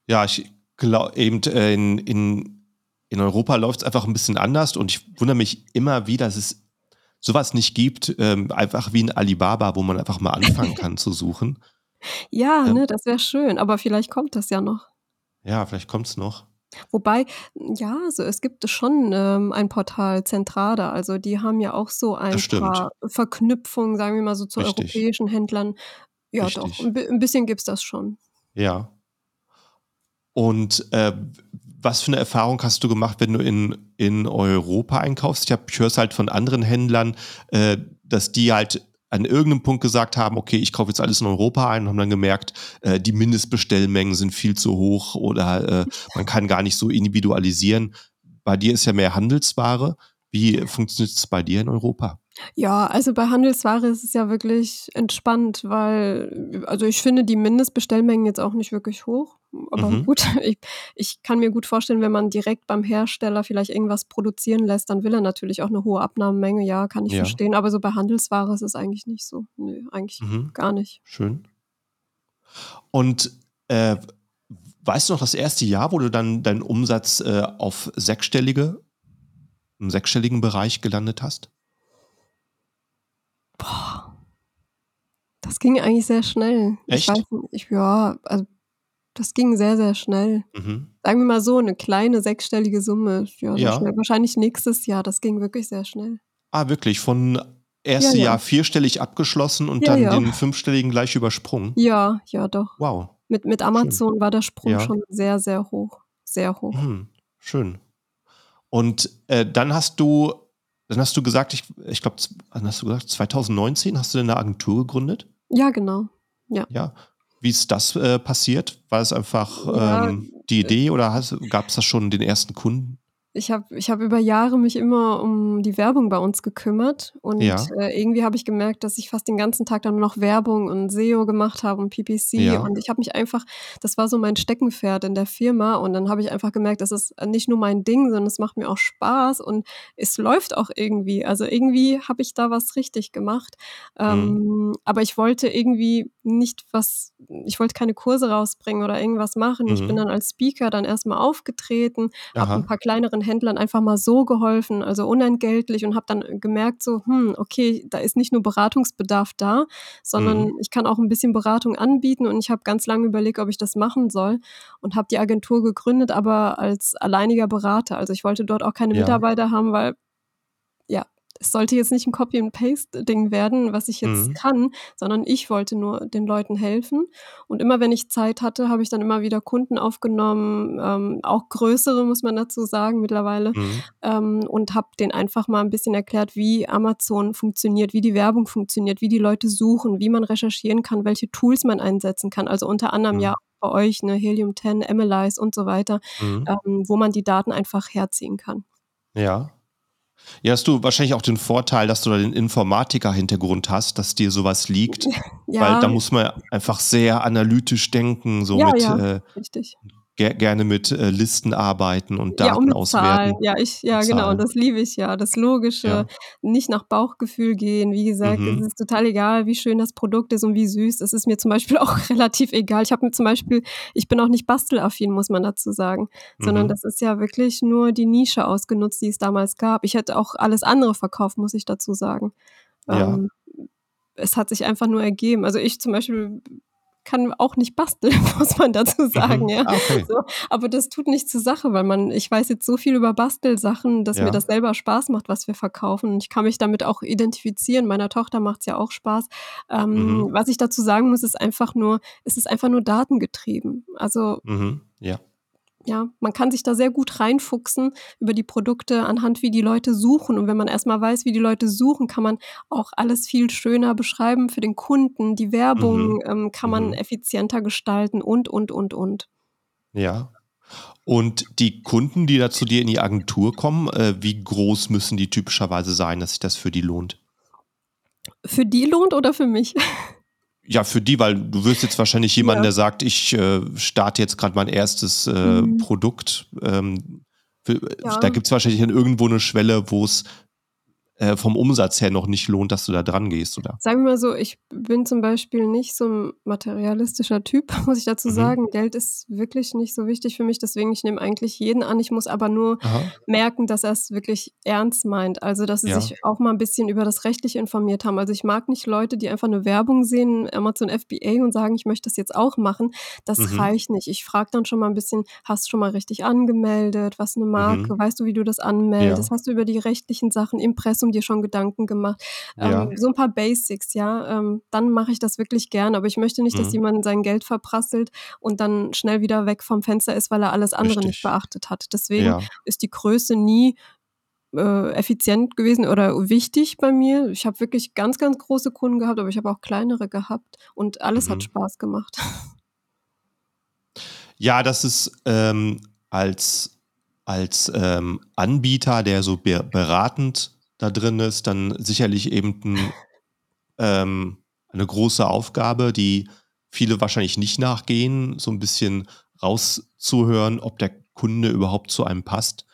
Ja, ich glaube eben äh, in, in, in Europa läuft es einfach ein bisschen anders und ich wundere mich immer wieder, dass es sowas nicht gibt, ähm, einfach wie ein Alibaba, wo man einfach mal anfangen kann zu suchen. Ja, Ähm. ne, das wäre schön, aber vielleicht kommt das ja noch. Ja, vielleicht kommt es noch. Wobei, ja, also es gibt schon, ähm, ein Portal Zentrada, also die haben ja auch so ein paar Verknüpfungen, sagen wir mal so, zu Richtig. europäischen Händlern. Ja doch, Richtig. bi 'n bisschen gibt's das schon. Ja. Und, äh, was für eine Erfahrung hast du gemacht, wenn du in, in Europa einkaufst? Ich, ich höre es halt von anderen Händlern, äh, dass die halt an irgendeinem Punkt gesagt haben, okay, ich kaufe jetzt alles in Europa ein und haben dann gemerkt, äh, die Mindestbestellmengen sind viel zu hoch oder äh, man kann gar nicht so individualisieren. Bei dir ist ja mehr Handelsware. Wie funktioniert es bei dir in Europa? Ja, also bei Handelsware ist es ja wirklich entspannt, weil also ich finde die Mindestbestellmengen jetzt auch nicht wirklich hoch. Aber Mhm. gut, ich ich kann mir gut vorstellen, wenn man direkt beim Hersteller vielleicht irgendwas produzieren lässt, dann will er natürlich auch eine hohe Abnahmemenge. Ja, kann ich Ja. verstehen. Aber so bei Handelsware ist es eigentlich nicht so. Ne, eigentlich Mhm. gar nicht. Schön. Und äh, weißt du noch das erste Jahr, wo du dann deinen Umsatz äh, auf sechsstellige, im sechsstelligen Bereich gelandet hast? Boah, das ging eigentlich sehr schnell. Ich Echt? weiß nicht, ich ja, also das ging sehr, sehr schnell. Mhm. Sagen wir mal so, 'ne kleine sechsstellige Summe, ja, Ja. Wahrscheinlich nächstes Jahr, das ging wirklich sehr schnell. Ah, wirklich, von erste ja. Jahr vierstellig abgeschlossen und dann den fünfstelligen gleich übersprungen? Ja, ja, doch. Wow, Mit mit schön. Amazon war der Sprung schon sehr, sehr hoch. Sehr hoch. Mhm, schön. Und, äh, dann hast du dann hast du gesagt, ich ich glaube, hast du gesagt? 2019 hast du eine Agentur gegründet? Ja, genau. Ja. Ja. Wie ist das, äh, passiert? War es einfach, Ja, ähm, die Idee oder hast gab's da schon den ersten Kunden? Ich habe ich habe über Jahre mich immer um die Werbung bei uns gekümmert und, Ja. äh, irgendwie habe ich gemerkt, dass ich fast den ganzen Tag dann nur noch Werbung und SEO gemacht habe und PPC Ja. und ich habe mich einfach das war so mein Steckenpferd in der Firma und dann habe ich einfach gemerkt, das ist nicht nur mein Ding, sondern es macht mir auch Spaß und es läuft auch irgendwie. Also, irgendwie habe ich da was richtig gemacht. Mhm. Ähm, aber ich wollte irgendwie nicht was ich wollte keine Kurse rausbringen oder irgendwas machen. Ich bin Mhm. dann als Speaker dann erst mal aufgetreten, habe 'n Aha. paar kleineren Händlern einfach mal so geholfen, also unentgeltlich und habe dann gemerkt so: „Hm, okay, da ist nicht nur Beratungsbedarf da, sondern Mhm. ich kann auch 'n bisschen Beratung anbieten.“ Und ich habe ganz lange überlegt, ob ich das machen soll und habe die Agentur gegründet, aber als alleiniger Berater. Also, ich wollte dort auch keine Ja. Mitarbeiter haben, weil es sollte jetzt nicht 'n Copy and Paste Ding werden, was ich jetzt Mhm. kann, sondern ich wollte nur den Leuten helfen. Und immer wenn ich Zeit hatte, habe ich dann immer wieder Kunden aufgenommen, ähm, auch größere, muss man dazu sagen mittlerweile, Mhm. ähm, und habe denen einfach mal 'n bisschen erklärt, wie Amazon funktioniert, wie die Werbung funktioniert, wie die Leute suchen, wie man recherchieren kann, welche Tools man einsetzen kann. Also, unter anderem ja Mhm. bei euch, ne, Helium 10, Analyze und so weiter, Mhm. ähm, wo man die Daten einfach herziehen kann. Ja. Ja, hast du wahrscheinlich auch den Vorteil, dass du da den Informatiker-Hintergrund hast, dass dir so was liegt, weil da Ja. muss man einfach sehr analytisch denken, so Ja, mit, ja, äh richtig. Ger gerne mit, äh, Listen arbeiten und Ja, Daten mit Zahlen. auswerten Ja, ich ja genau, Zahlen. das liebe ich ja. Das Logische, Ja. nicht nach Bauchgefühl gehen. Wie gesagt, es Mhm. ist total egal, wie schön das Produkt ist und wie süß. Das ist mir zum Beispiel auch relativ egal. Ich habe mir zum Beispiel ich bin auch nicht bastelaffin, muss man dazu sagen, sondern Mhm. das ist ja wirklich nur die Nische ausgenutzt, die es damals gab. Ich hätte auch alles andere verkauft, muss ich dazu sagen. Ja. Ähm, es hat sich einfach nur ergeben. Also, ich zum Beispiel kann auch nicht basteln, muss man dazu sagen, Mhm. ja. Ah, okay. So, aber das tut nichts zur Sache, weil man ich weiß jetzt so viel über Bastelsachen, dass mir das Ja. selber Spaß macht, was wir verkaufen. Und ich kann mich damit auch identifizieren. Meiner Tochter macht's ja auch Spaß. Ähm, Mhm. was ich dazu sagen muss, ist einfach nur es ist einfach nur datengetrieben. Also Mhm. Ja. Ja, man kann sich da sehr gut reinfuchsen über die Produkte anhand wie die Leute suchen. Und wenn man erst mal weiß, wie die Leute suchen, kann man auch alles viel schöner beschreiben für den Kunden. Die Mhm. Werbung, ähm, kann man Mhm. effizienter gestalten und, und, und, und. Ja. Und die Kunden, die da zu dir in die Agentur kommen, äh, wie groß müssen die typischerweise sein, dass sich das für die lohnt? Für die lohnt oder für mich? Ja, für die, weil du wirst jetzt wahrscheinlich jemanden, Ja. der sagt: „Ich, äh, starte jetzt grad mein erstes, äh, Mhm. Produkt“, ähm, für da Ja. gibt's wahrscheinlich dann irgendwo 'ne Schwelle, wo's, äh, vom Umsatz her noch nicht lohnt, dass du da dran gehst, oder? Sagen wir mal so, ich bin zum Beispiel nicht so 'n materialistischer Typ, muss ich dazu Mhm. sagen. Geld ist wirklich nicht so wichtig für mich, deswegen ich nehme eigentlich jeden an. Ich muss aber nur Aha. merken, dass er's wirklich ernst meint. Also, dass sie Ja. sich auch mal 'n bisschen über das Rechtliche informiert haben. Also, ich mag nicht Leute, die einfach 'ne Werbung sehen, Amazon FBA und sagen: „Ich möchte das jetzt auch machen.“ Das Mhm. reicht nicht. Ich frage dann schon mal 'n bisschen: „Hast du schon mal richtig angemeldet? Was 'ne Marke? Mhm. Weißt du, wie du das anmeldest? Ja. Hast du über die rechtlichen Sachen, Impressum dir schon Gedanken gemacht? Ja. Ähm, so ein paar Basics, ja. Ähm, dann mache ich das wirklich gerne. Aber ich möchte nicht, dass Mhm. jemand sein Geld verprasselt und dann schnell wieder weg vom Fenster ist, weil er alles andere nicht Richtig. beachtet hat. Deswegen Ja. ist die Größe nie äh, effizient gewesen oder wichtig bei mir. Ich habe wirklich ganz, ganz große Kunden gehabt, aber ich habe auch kleinere gehabt und alles hat Mhm. Spaß gemacht. Ja, das ist ähm, als, als ähm, Anbieter, der so be beratend da drin ist, dann sicherlich eben ein, ähm, eine große Aufgabe, die viele wahrscheinlich nicht nachgehen, so ein bisschen rauszuhören, ob der Kunde überhaupt zu einem passt.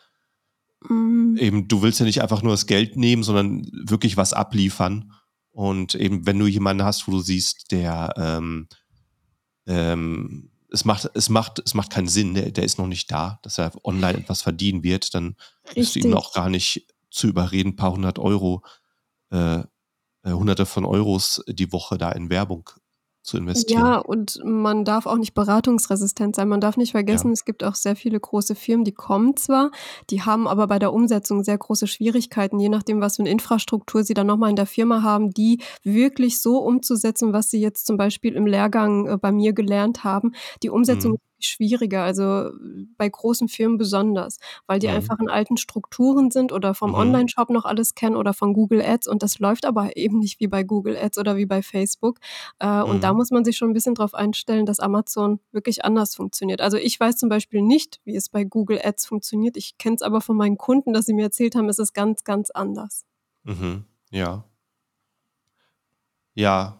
Mm, Eben, du willst ja nicht einfach nur das Geld nehmen, sondern wirklich was abliefern. Und eben, wenn du jemanden hast, wo du siehst, der ähm, ähm, es macht, es macht, es macht keinen Sinn, der, der ist noch nicht da, dass er online etwas verdienen wird, dann bist du ihm Richtig. auch gar nicht zu überreden, ein paar hundert Euro, äh, äh, hunderte von Euros die Woche da in Werbung zu investieren. Ja, und man darf auch nicht beratungsresistent sein. Man darf nicht vergessen, Ja. es gibt auch sehr viele große Firmen, die kommen zwar, die haben aber bei der Umsetzung sehr große Schwierigkeiten, je nachdem, was für eine Infrastruktur sie dann nochmal in der Firma haben, die wirklich so umzusetzen, was sie jetzt zum Beispiel im Lehrgang äh, bei mir gelernt haben. Die Umsetzung Mhm. Schwieriger, also bei großen Firmen besonders, weil die Mhm. einfach in alten Strukturen sind oder vom Mhm. Online-Shop noch alles kennen oder von Google Ads und das läuft aber eben nicht wie bei Google Ads oder wie bei Facebook. Äh, und da Mhm. muss man sich schon ein bisschen drauf einstellen, dass Amazon wirklich anders funktioniert. Also ich weiß zum Beispiel nicht, wie es bei Google Ads funktioniert. Ich kenne es aber von meinen Kunden, dass sie mir erzählt haben, es ist ganz, ganz anders. Mhm. Ja. Ja.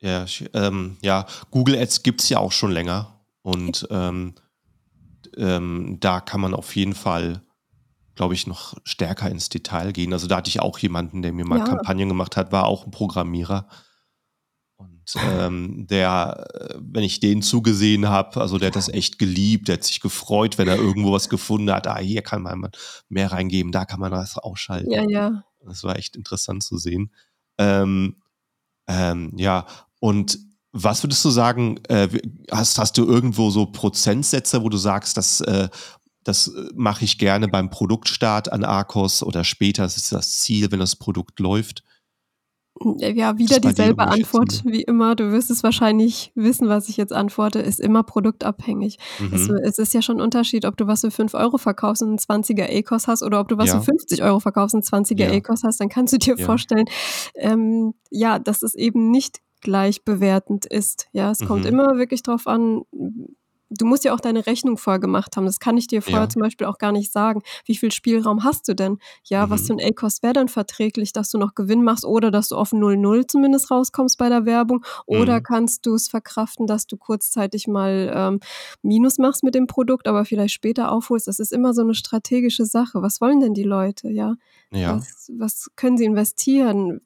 Ja, ähm, ja, Google Ads gibt es ja auch schon länger. Und ähm, ähm, da kann man auf jeden Fall, glaube ich, noch stärker ins Detail gehen. Also da hatte ich auch jemanden, der mir mal Ja. Kampagnen gemacht hat, war auch ein Programmierer. Und ähm, der, äh, wenn ich den zugesehen habe, also der hat das echt geliebt, der hat sich gefreut, wenn er irgendwo was gefunden hat. Ah, hier kann man mehr reingeben, da kann man was ausschalten. Ja, ja. Das war echt interessant zu sehen. Ähm, ähm, ja, und was würdest du sagen, äh, hast, hast du irgendwo so Prozentsätze, wo du sagst, das, äh, das äh, mache ich gerne beim Produktstart an Arcos oder später, das ist das Ziel, wenn das Produkt läuft? Ja, wieder dir dieselbe irgendwelche Antwort wie immer. Du wirst es wahrscheinlich wissen, was ich jetzt antworte, ist immer produktabhängig. Es, Mhm. es ist ja schon ein Unterschied, ob du was für 5 Euro verkaufst und einen 20er ACOS hast oder ob du was Ja. für 50 Euro verkaufst und einen 20er Ja. ACOS hast, dann kannst du dir Ja. vorstellen, ähm, ja, dass es eben nicht gleich bewertend ist. Ja, es kommt Mhm. immer wirklich drauf an, du musst ja auch deine Rechnung vorher gemacht haben. Das kann ich dir vorher Ja. zum Beispiel auch gar nicht sagen. Wie viel Spielraum hast du denn? Ja, was Mhm. für ein ACOS wäre dann verträglich, dass du noch Gewinn machst oder dass du auf 0,0 zumindest rauskommst bei der Werbung? Oder Mhm. kannst du es verkraften, dass du kurzzeitig mal ähm, Minus machst mit dem Produkt, aber vielleicht später aufholst? Das ist immer so eine strategische Sache. Was wollen denn die Leute? Ja, Ja. was, was können sie investieren?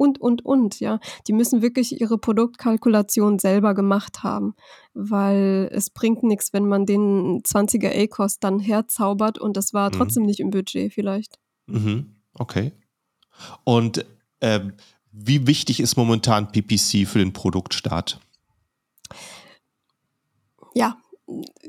Und, und, und, ja. Die müssen wirklich ihre Produktkalkulation selber gemacht haben, weil es bringt nichts, wenn man den 20er ACOS dann herzaubert und das war Mhm. trotzdem nicht im Budget vielleicht. Mhm. Okay. Und ähm, wie wichtig ist momentan PPC für den Produktstart? Ja,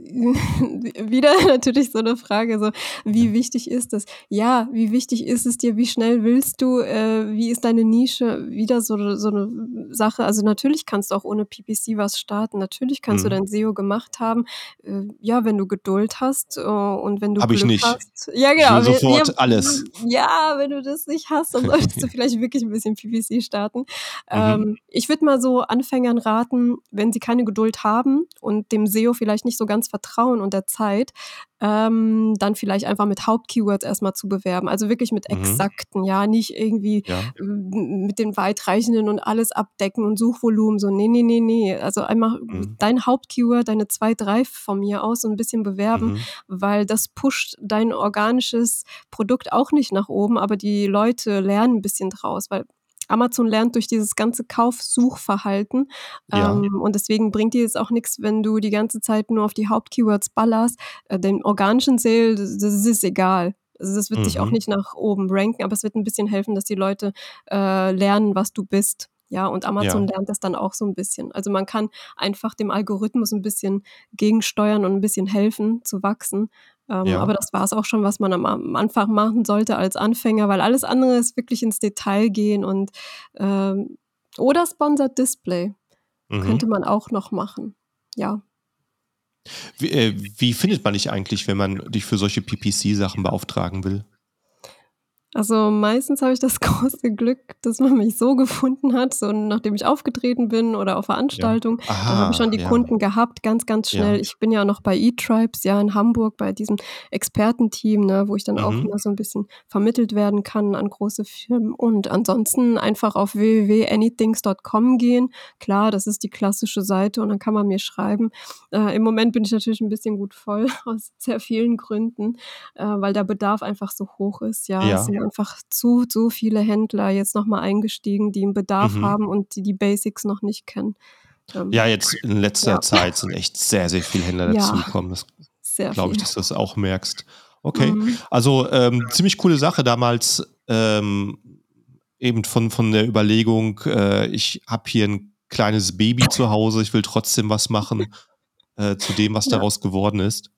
wieder natürlich so eine Frage, so wie wichtig ist es? Ja, wie wichtig ist es dir? Wie schnell willst du? Äh, wie ist deine Nische? Wieder so, so eine Sache. Also natürlich kannst du auch ohne PPC was starten. Natürlich kannst du Mhm. dein SEO gemacht haben. Äh, ja, wenn du Geduld hast äh, und wenn du Hab ich Glück nicht. hast. Ja, Ich genau. will wenn- sofort ja, alles. Ja, wenn du das nicht hast, dann solltest du vielleicht wirklich ein bisschen PPC starten. Mhm. Ähm, ich würde mal so Anfängern raten, wenn sie keine Geduld haben und dem SEO vielleicht nicht so ganz vertrauen und der Zeit, ähm, dann vielleicht einfach mit Hauptkeywords erstmal zu bewerben. Also wirklich mit Mhm. exakten, ja, nicht irgendwie Ja. äh, mit den weitreichenden und alles abdecken und Suchvolumen. So, nee, nee, nee, nee. Also einmal Mhm. dein Hauptkeyword, deine zwei, drei von mir aus so ein bisschen bewerben, Mhm. weil das pusht dein organisches Produkt auch nicht nach oben, aber die Leute lernen ein bisschen draus, weil Amazon lernt durch dieses ganze Kauf-Suchverhalten Ja. ähm, und deswegen bringt dir jetzt auch nichts, wenn du die ganze Zeit nur auf die Hauptkeywords ballerst. Äh, den organischen Sale, das, das ist egal. Also das wird dich auch Mhm. nicht nach oben ranken, aber es wird ein bisschen helfen, dass die Leute äh, lernen, was du bist. Ja, und Amazon Ja. lernt das dann auch so ein bisschen. Also, man kann einfach dem Algorithmus ein bisschen gegensteuern und ein bisschen helfen zu wachsen. Ähm, Ja. aber das war es auch schon, was man am am Anfang machen sollte als Anfänger, weil alles andere ist wirklich ins Detail gehen und, ähm oder Sponsored Display Mhm. könnte man auch noch machen. Ja. Wie, äh, wie findet man dich eigentlich, wenn man dich für solche PPC-Sachen beauftragen will? Also, meistens habe ich das große Glück, dass man mich so gefunden hat, so nachdem ich aufgetreten bin oder auf Ja. Veranstaltungen, dann habe ich Aha, schon die ja. Kunden gehabt, ganz, ganz schnell. Ja. Ich bin ja noch bei eTribes, ja, in Hamburg bei diesem Expertenteam, ne, wo ich dann auch Mhm. immer so ein bisschen vermittelt werden kann an große Firmen. Und ansonsten einfach auf www.anythings.com gehen. Klar, das ist die klassische Seite und dann kann man mir schreiben. Äh, im Moment bin ich natürlich ein bisschen gut voll aus sehr vielen Gründen, äh, weil der Bedarf einfach so hoch ist. Ja, Ja. Einfach zu so viele Händler jetzt noch mal eingestiegen, die 'n Bedarf Mhm. haben und die die Basics noch nicht kennen. Ähm, Ja, jetzt in letzter ja. Zeit sind echt sehr, sehr viele Händler Ja. dazugekommen. Das glaube ich, dass du das auch merkst. Okay. Mhm. Also, ähm, ziemlich coole Sache damals, ähm, eben von von der Überlegung, äh, ich habe hier 'n kleines Baby zu Hause, ich will trotzdem was machen, äh, zu dem, was Ja. daraus geworden ist.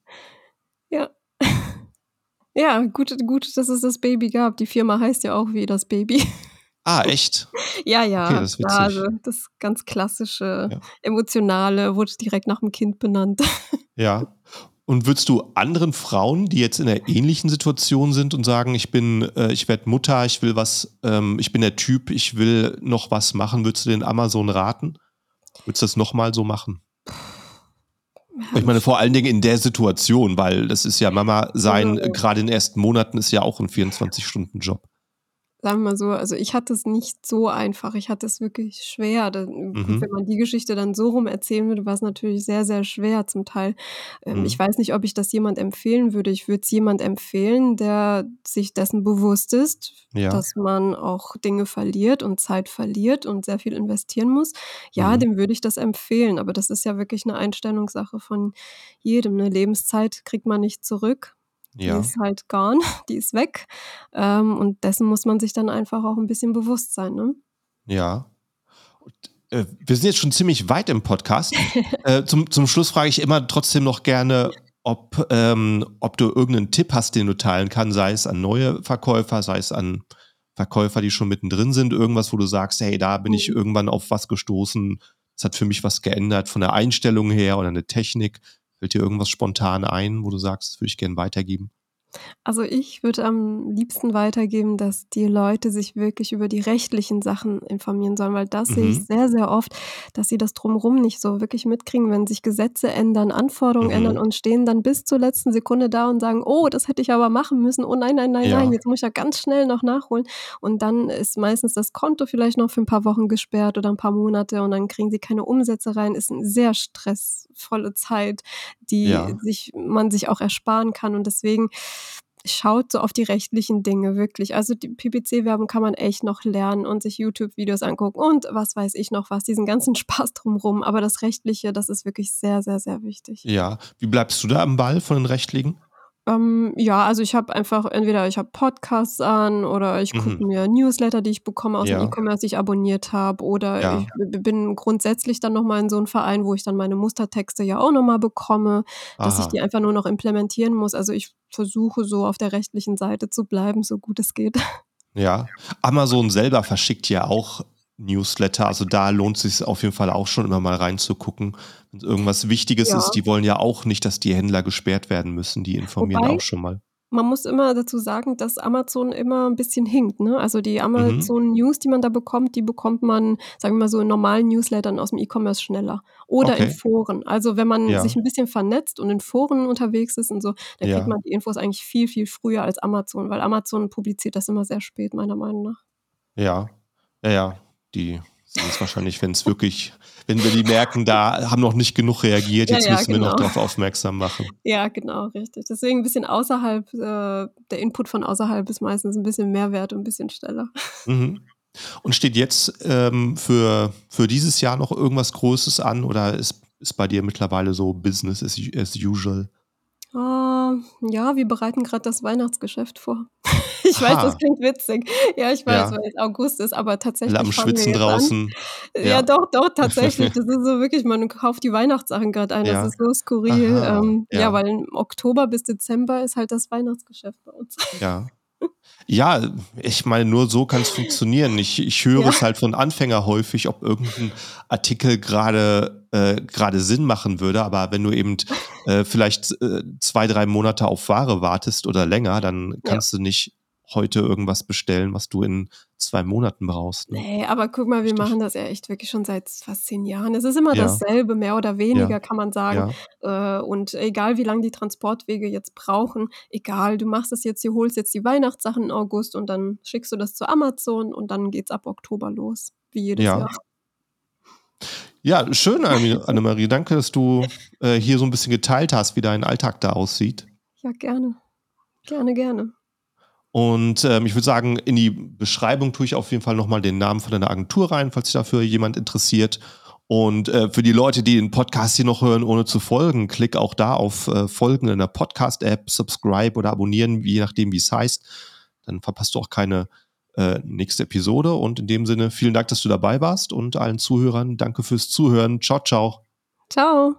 Ja. Ja, gut gut, dass es das Baby gab. Die Firma heißt ja auch wie das Baby. Ah, echt? Ja, Okay, ja, das ist klar, also witzig. das ganz klassische, Ja. emotionale wurde direkt nach dem Kind benannt. Ja. Und würdest du anderen Frauen, die jetzt in 'ner ähnlichen Situation sind und sagen: „Ich bin äh, ich werde Mutter, ich will was ähm, ich bin der Typ, ich will noch was machen“, würdest du denen Amazon raten? Würdest du das noch mal so machen? Ich meine, vor allen Dingen in der Situation, weil das ist ja Mama sein, Also grade in den ersten Monaten ist ja auch 'n 24-Stunden-Job. Sagen wir mal so, also ich hatte es nicht so einfach. Ich hatte es wirklich schwer. Da Mhm. wenn man die Geschichte dann so rum erzählen würde, war's natürlich sehr, sehr schwer zum Teil. Ähm, ich Mhm. weiß nicht, ob ich das jemand empfehlen würde. Ich würde es jemand empfehlen, der sich dessen bewusst ist, Ja. dass man auch Dinge verliert und Zeit verliert und sehr viel investieren muss. Ja, Mhm. dem würde ich das empfehlen, aber das ist ja wirklich 'ne Einstellungssache von jedem, ne? Lebenszeit kriegt man nicht zurück. Die Ja. ist halt gone, die ist weg. Ähm, und dessen muss man sich dann einfach auch 'n bisschen bewusst sein, ne? Ja. Und, äh, wir sind jetzt schon ziemlich weit im Podcast. Äh, zum zum Schluss frage ich immer trotzdem noch gerne, ob ähm, ob du irgend 'nen Tipp hast, den du teilen kannst, sei es an neue Verkäufer, sei es an Verkäufer, die schon mittendrin sind, irgendwas, wo du sagst: „Hey, da bin ich Mhm. irgendwann auf was gestoßen. Das hat für mich was geändert von der Einstellung her oder 'ne Technik.“ Fällt dir irgendwas spontan ein, wo du sagst: „Das würde ich gern weitergeben?“ Also, ich würde am liebsten weitergeben, dass die Leute sich wirklich über die rechtlichen Sachen informieren sollen, weil das sehe ich Mhm. sehr, sehr oft, dass sie das Drumrum nicht so wirklich mitkriegen, wenn sich Gesetze ändern, Anforderungen ändern Mhm. und stehen dann bis zur letzten Sekunde da und sagen: „Oh, das hätte ich aber machen müssen. Oh nein, nein, nein, nein, Ja. jetzt muss ich ja ganz schnell noch nachholen.“ Und dann ist meistens das Konto vielleicht noch für 'n paar Wochen gesperrt oder 'n paar Monate und dann kriegen sie keine Umsätze rein. Ist 'n sehr stressvolle Zeit, die Ja. sich man sich auch ersparen kann und deswegen schaut so auf die rechtlichen Dinge, wirklich. Also, die PPC-Werbung kann man echt noch lernen und sich YouTube-Videos angucken und was weiß ich noch was, diesen ganzen Spaß drumrum. Aber das Rechtliche, das ist wirklich sehr, sehr, sehr wichtig. Ja. Wie bleibst du da am Ball von den Rechtlichen? Ähm, ja, also ich habe einfach entweder ich habe Podcasts an oder ich gucke Mhm. mir Newsletter, die ich bekomme aus'm Ja. E-Commerce, die ich abonniert habe oder Ja. ich bin grundsätzlich dann noch mal in so 'n Verein, wo ich dann meine Mustertexte ja auch noch mal bekomme, dass ich die Aha. einfach nur noch implementieren muss. Also, ich versuche so auf der rechtlichen Seite zu bleiben, so gut es geht. Ja. Amazon selber verschickt ja auch Newsletter, also da lohnt sich's auf jeden Fall auch schon immer mal reinzugucken, wenn's irgendwas Wichtiges Ja. ist. Die wollen ja auch nicht, dass die Händler gesperrt werden müssen, die informieren Wobei auch schon mal. man muss immer dazu sagen, dass Amazon immer 'n bisschen hinkt, ne? Also, die Mhm. Amazon-News, die man da bekommt, die bekommt man, sagen wir mal so, in normalen Newslettern aus'm E-Commerce schneller oder in Okay. Foren. Also, wenn man sich Ja. 'n bisschen vernetzt und in Foren unterwegs ist und so, dann kriegt Ja. man die Infos eigentlich viel, viel früher als Amazon, weil Amazon publiziert das immer sehr spät, meiner Meinung nach. Ja. Ja, ja. Die sehen's wahrscheinlich, wenn's wirklich wenn wir die merken, da haben noch nicht genug reagiert, Ja, jetzt ja, müssen wir noch genau. drauf aufmerksam machen. Ja, genau, richtig. Deswegen 'n bisschen außerhalb äh, der Input von außerhalb ist meistens 'n bisschen mehr wert und 'n bisschen schneller. Mhm. Und steht jetzt, ähm, für für dieses Jahr noch irgendwas Großes an oder ist ist bei dir mittlerweile so Business as as usual? Ähm, Ja, wir bereiten gerade das Weihnachtsgeschäft vor. Ich weiß, das klingt witzig. Ja, ich weiß, Ja. weil es August ist, aber Alle am tatsächlich fangen wir Schwitzen jetzt an. draußen. Ja, Ja. doch, doch, tatsächlich. Das ist so wirklich, man kauft die Weihnachtssachen gerade ein. Das Ja. ist so skurril. Aha, Ähm, ja, ja. weil im Oktober bis Dezember ist halt das Weihnachtsgeschäft bei uns. Ja. Ja, ich meine, nur so kann es funktionieren. Ich, ich höre Ja. es halt von Anfänger häufig, ob irgendein Artikel gerade äh, gerade Sinn machen würde. Aber wenn du eben äh, vielleicht äh, zwei, drei Monate auf Ware wartest oder länger, dann kannst du nicht heute irgendwas bestellen, was du in zwei Monaten brauchst. Ne? Nee, aber guck mal, wir Richtig. machen das ja echt wirklich schon seit fast zehn Jahren. Es ist immer Ja. dasselbe, mehr oder weniger, Ja. kann man sagen. Ja, Äh, und egal, wie lange die Transportwege jetzt brauchen, egal, du machst es jetzt, du holst jetzt die Weihnachtssachen im August und dann schickst du das zu Amazon und dann geht's ab Oktober los, wie jedes Ja. Jahr. ja schön, Anne- Annemarie. Danke, dass du äh, hier so ein bisschen geteilt hast, wie dein Alltag da aussieht. Ja, gerne. Gerne, gerne. Und ähm, ich würde sagen, in die Beschreibung tue ich auf jeden Fall nochmal den Namen von deiner Agentur rein, falls sich dafür jemand interessiert. Und äh, für die Leute, die den Podcast hier noch hören, ohne zu folgen, klick auch da auf äh, Folgen in der Podcast-App, subscribe oder abonnieren, je nachdem, wie es heißt. Dann verpasst du auch keine äh, nächste Episode. Und in dem Sinne, vielen Dank, dass du dabei warst und allen Zuhörern danke fürs Zuhören. Ciao, ciao. Ciao.